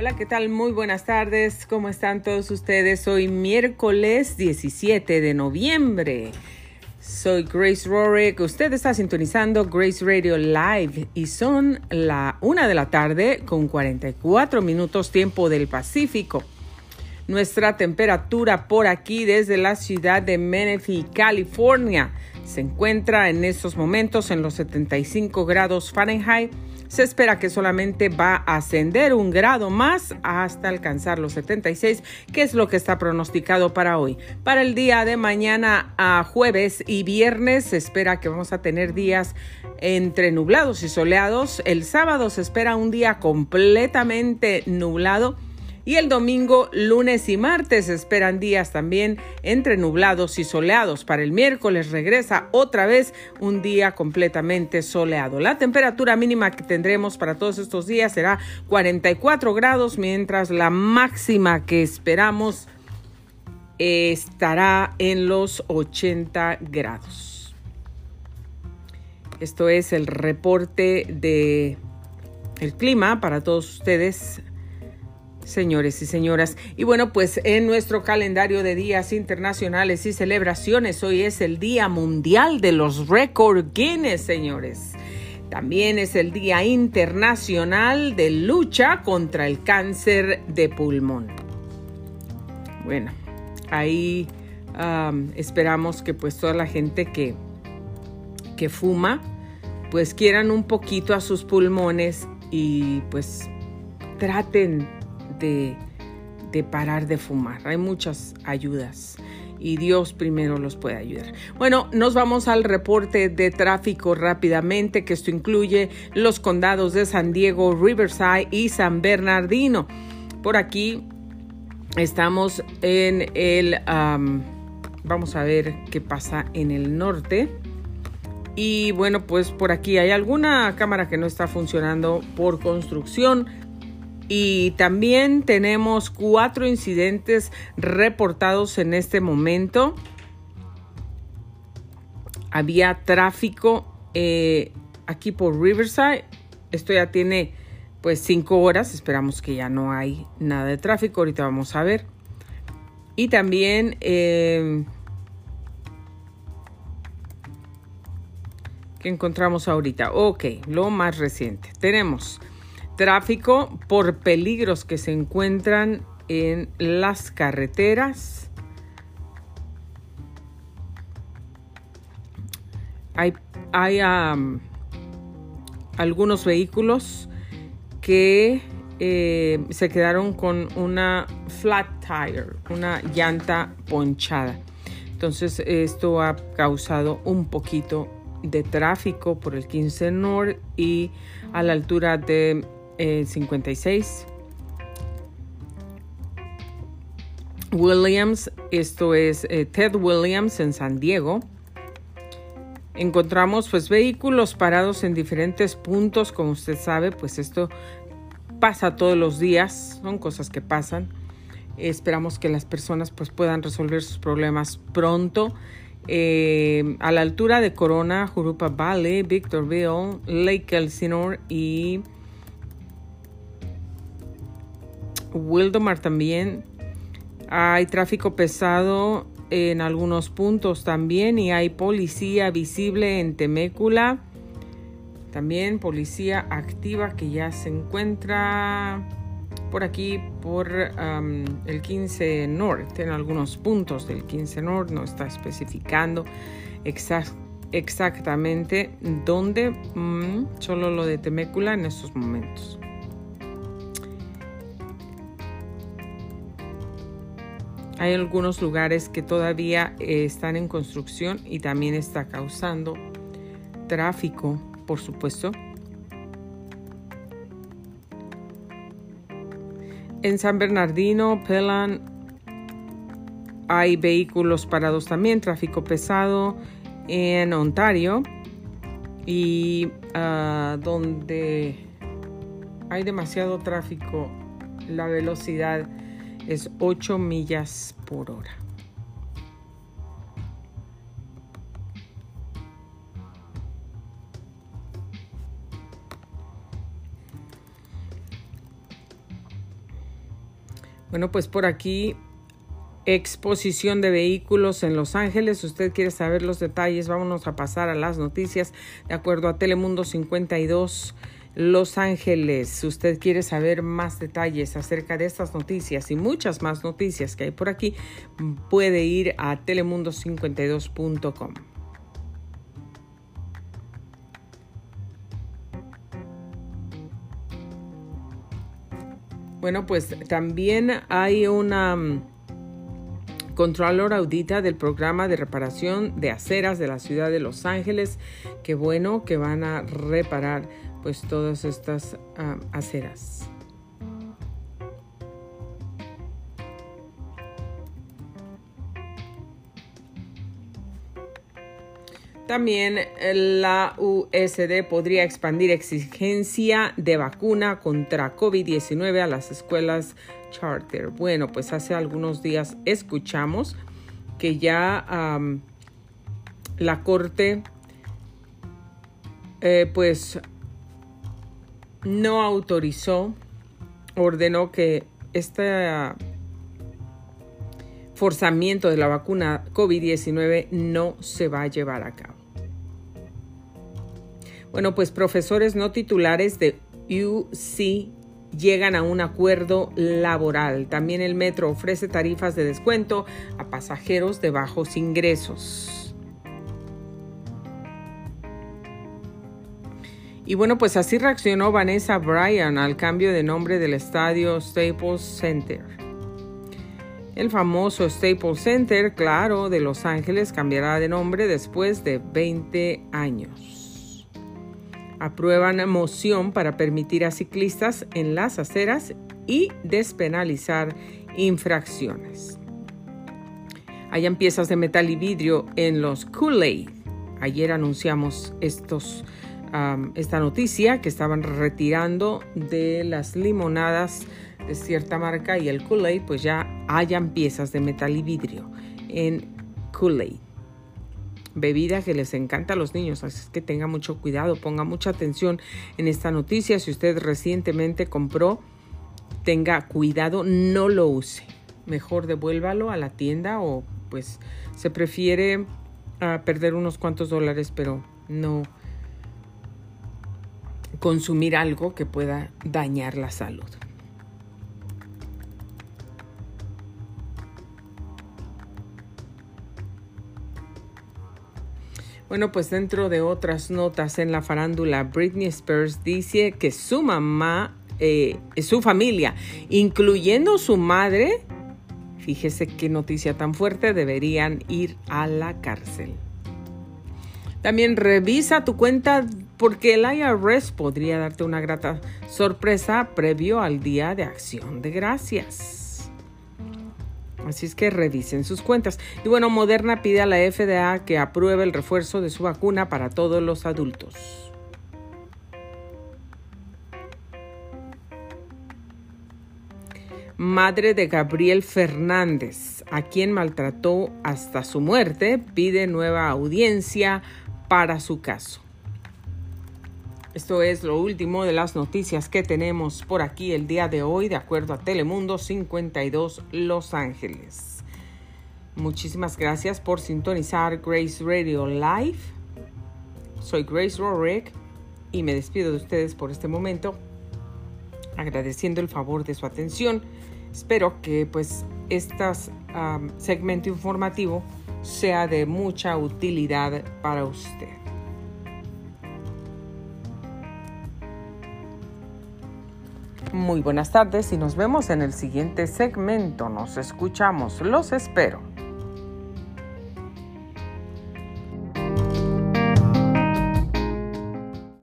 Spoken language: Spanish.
Hola, ¿qué tal? Muy buenas tardes. ¿Cómo están todos ustedes? Hoy miércoles 17 de noviembre. Soy Grace Rorick. Usted está sintonizando Grace Radio Live y son la una de la tarde con 44 minutos tiempo del Pacífico. Nuestra temperatura por aquí desde la ciudad de Menifee, California, se encuentra en estos momentos en los 75 grados Fahrenheit se espera que solamente va a ascender un grado más hasta alcanzar los 76, que es lo que está pronosticado para hoy. Para el día de mañana a jueves y viernes se espera que vamos a tener días entre nublados y soleados. El sábado se espera un día completamente nublado y el domingo, lunes y martes esperan días también entre nublados y soleados. Para el miércoles regresa otra vez un día completamente soleado. La temperatura mínima que tendremos para todos estos días será 44 grados, mientras la máxima que esperamos estará en los 80 grados. Esto es el reporte de el clima para todos ustedes señores y señoras. Y bueno, pues en nuestro calendario de días internacionales y celebraciones, hoy es el Día Mundial de los Record Guinness, señores. También es el Día Internacional de Lucha contra el Cáncer de Pulmón. Bueno, ahí esperamos que pues toda la gente que, que fuma, pues quieran un poquito a sus pulmones y pues traten de, parar de fumar. Hay muchas ayudas y Dios primero los puede ayudar. Bueno, nos vamos al reporte de tráfico rápidamente, que esto incluye los condados de San Diego, Riverside y San Bernardino. Por aquí estamos en el, vamos a ver qué pasa en el norte. Y bueno, pues por aquí hay alguna cámara que no está funcionando por construcción y también tenemos cuatro incidentes reportados en este momento. Había tráfico eh, aquí por Riverside. Esto ya tiene pues cinco horas. Esperamos que ya no hay nada de tráfico. Ahorita vamos a ver. Y también... Eh, ¿Qué encontramos ahorita? Ok, lo más reciente. Tenemos Tráfico por peligros que se encuentran en las carreteras. Hay, algunos vehículos que eh, se quedaron con una flat tire, una llanta ponchada. Entonces esto ha causado un poquito de tráfico por el 15 North y a la altura de 56. Williams, esto es eh, Ted Williams en San Diego. Encontramos pues vehículos parados en diferentes puntos, como usted sabe, pues esto pasa todos los días, son cosas que pasan. Esperamos que las personas pues puedan resolver sus problemas pronto. Eh, a la altura de Corona, Jurupa Valley, Victorville, Lake Elsinore y Wildomar también. Hay tráfico pesado en algunos puntos también y hay policía visible en Temécula. También policía activa que ya se encuentra por aquí por um, el 15 Norte, en algunos puntos del 15 Norte, no está especificando exactamente dónde, mm, solo lo de Temécula en estos momentos. Hay algunos lugares que todavía eh, están en construcción y también está causando tráfico, por supuesto. En San Bernardino, Pelan, hay vehículos parados también, tráfico pesado en Ontario y ah, donde hay demasiado tráfico, la velocidad es 8 millas por hora. Bueno, pues por aquí exposición de vehículos en Los Ángeles. Usted quiere saber los detalles, vámonos a pasar a las noticias. De acuerdo a Telemundo 52, Los Ángeles, usted quiere saber más detalles acerca de estas noticias y muchas más noticias que hay por aquí, puede ir a telemundo52.com. Bueno, pues también hay una mm, Controlor audita del programa de reparación de aceras de la ciudad de Los Ángeles. Qué bueno que van a reparar pues todas estas ah, aceras. También eh, la USD podría expandir exigencia de vacuna contra COVID-19 a las escuelas charter. Bueno, pues hace algunos días escuchamos que ya la Corte eh, pues no autorizó, ordenó que este forzamiento de la vacuna COVID-19 no se va a llevar a cabo. Bueno, pues profesores no titulares de UC llegan a un acuerdo laboral. También el metro ofrece tarifas de descuento a pasajeros de bajos ingresos. Y bueno, pues así reaccionó Vanessa Bryan al cambio de nombre del estadio Staples Center. El famoso Staples Center, claro, de Los Ángeles cambiará de nombre después de 20 años aprueban moción para permitir a ciclistas en las aceras y despenalizar infracciones. Hayan piezas de metal y vidrio en los Kool-Aid. Ayer anunciamos estos, esta noticia que estaban retirando de las limonadas de cierta marca y el Kool-Aid, pues ya hayan piezas de metal y vidrio en Kool-Aid bebida que les encanta a los niños, así que tenga mucho cuidado, ponga mucha atención en esta noticia. Si usted recientemente compró, tenga cuidado, no lo use. Mejor devuélvalo a la tienda o pues se prefiere ah, perder unos cuantos dólares, pero no consumir algo que pueda dañar la salud. Bueno, pues dentro de otras notas en la farándula, Britney Spears dice que su mamá, eh, su familia, incluyendo su madre, fíjese qué noticia tan fuerte, deberían ir a la cárcel. También revisa tu cuenta porque el IRS podría darte una grata sorpresa previo al Día de Acción de Gracias. Así es que revisen sus cuentas. Y bueno, Moderna pide a la FDA que apruebe el refuerzo de su vacuna para todos los adultos. Madre de Gabriel Fernández, a quien maltrató hasta su muerte, pide nueva audiencia para su caso. Esto es lo último de las noticias que tenemos por aquí el día de hoy, de acuerdo a Telemundo 52 Los Ángeles. Muchísimas gracias por sintonizar Grace Radio Live. Soy Grace Rorick y me despido de ustedes por este momento, agradeciendo el favor de su atención. Espero que pues este segmento informativo sea de mucha utilidad para usted. Muy buenas tardes y nos vemos en el siguiente segmento. Nos escuchamos. Los espero.